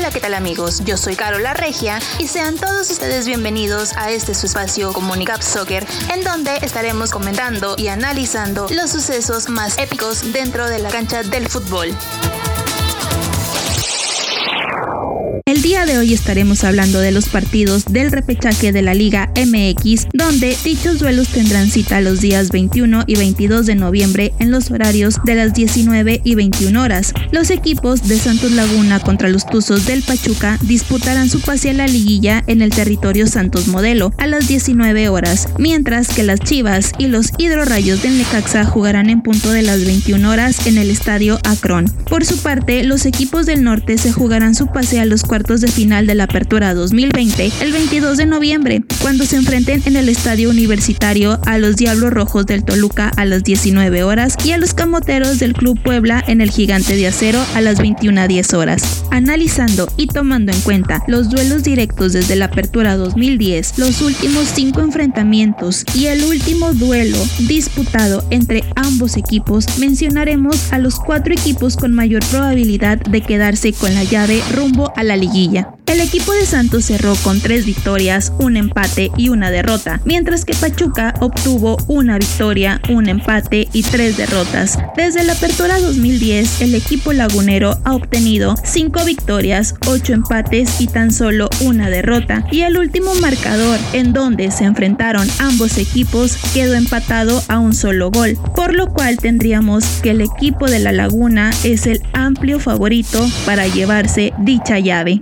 Hola, ¿qué tal amigos? Yo soy Carola Regia y sean todos ustedes bienvenidos a este su espacio Comunicap Soccer, en donde estaremos comentando y analizando los sucesos más épicos dentro de la cancha del fútbol. De hoy estaremos hablando de los partidos del repechaje de la Liga MX, donde dichos duelos tendrán cita los días 21 y 22 de noviembre en los horarios de las 19 y 21 horas. Los equipos de Santos Laguna contra los Tuzos del Pachuca disputarán su pase a la liguilla en el territorio Santos Modelo a las 19 horas, mientras que las Chivas y los Hidrorrayos del Necaxa jugarán en punto de las 21 horas en el estadio Akron. Por su parte, los equipos del norte se jugarán su pase a los cuartos de final de la Apertura 2020 el 22 de noviembre, cuando se enfrenten en el Estadio Universitario a los Diablos Rojos del Toluca a las 19 horas y a los Camoteros del Club Puebla en el Gigante de Acero a las 21.10 horas. Analizando y tomando en cuenta los duelos directos desde la Apertura 2010, los últimos cinco enfrentamientos y el último duelo disputado entre ambos equipos, mencionaremos a los cuatro equipos con mayor probabilidad de quedarse con la llave rumbo a la liga el equipo de Santos cerró con tres victorias, un empate y una derrota, mientras que Pachuca obtuvo una victoria, un empate y tres derrotas. Desde la apertura 2010, el equipo lagunero ha obtenido cinco victorias, ocho empates y tan solo una derrota, y el último marcador en donde se enfrentaron ambos equipos quedó empatado a un solo gol, por lo cual tendríamos que el equipo de la Laguna es el amplio favorito para llevarse dicha llave.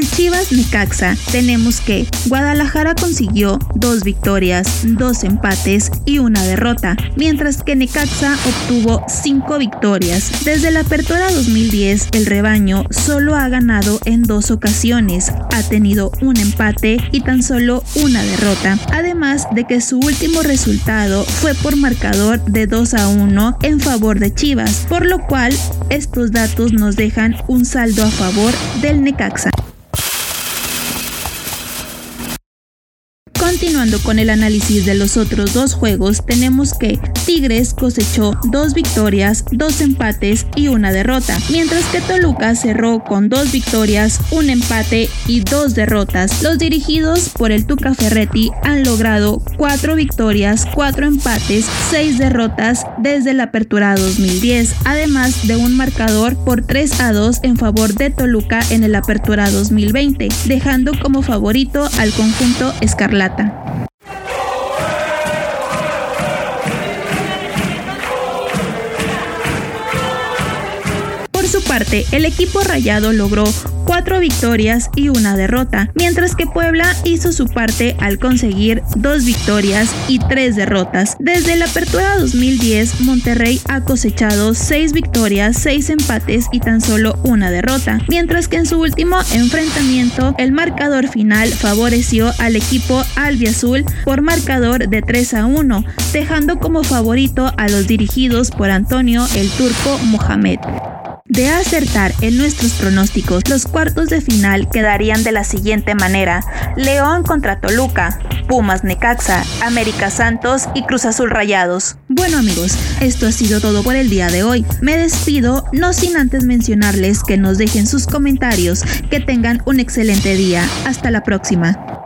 El Chivas Necaxa tenemos que Guadalajara consiguió dos victorias, dos empates y una derrota, mientras que Necaxa obtuvo cinco victorias. Desde la apertura 2010, el rebaño solo ha ganado en dos ocasiones, ha tenido un empate y tan solo una derrota, además de que su último resultado fue por marcador de 2 a 1 en favor de Chivas, por lo cual estos datos nos dejan un saldo a favor del Necaxa. Continuando con el análisis de los otros dos juegos, tenemos que Tigres cosechó dos victorias, dos empates y una derrota, mientras que Toluca cerró con dos victorias, un empate y dos derrotas. Los dirigidos por el Tuca Ferretti han logrado cuatro victorias, cuatro empates, seis derrotas desde la apertura 2010, además de un marcador por 3 a 2 en favor de Toluca en el apertura 2020, dejando como favorito al conjunto Escarlata. Por parte, el equipo rayado logró cuatro victorias y una derrota, mientras que Puebla hizo su parte al conseguir dos victorias y tres derrotas. Desde la apertura 2010, Monterrey ha cosechado seis victorias, seis empates y tan solo una derrota, mientras que en su último enfrentamiento el marcador final favoreció al equipo albiazul por marcador de 3 a 1, dejando como favorito a los dirigidos por Antonio el Turco Mohamed. De acertar en nuestros pronósticos, los cuartos de final quedarían de la siguiente manera: León contra Toluca, Pumas Necaxa, América Santos y Cruz Azul Rayados. Bueno amigos, esto ha sido todo por el día de hoy. Me despido, no sin antes mencionarles que nos dejen sus comentarios, que tengan un excelente día. Hasta la próxima.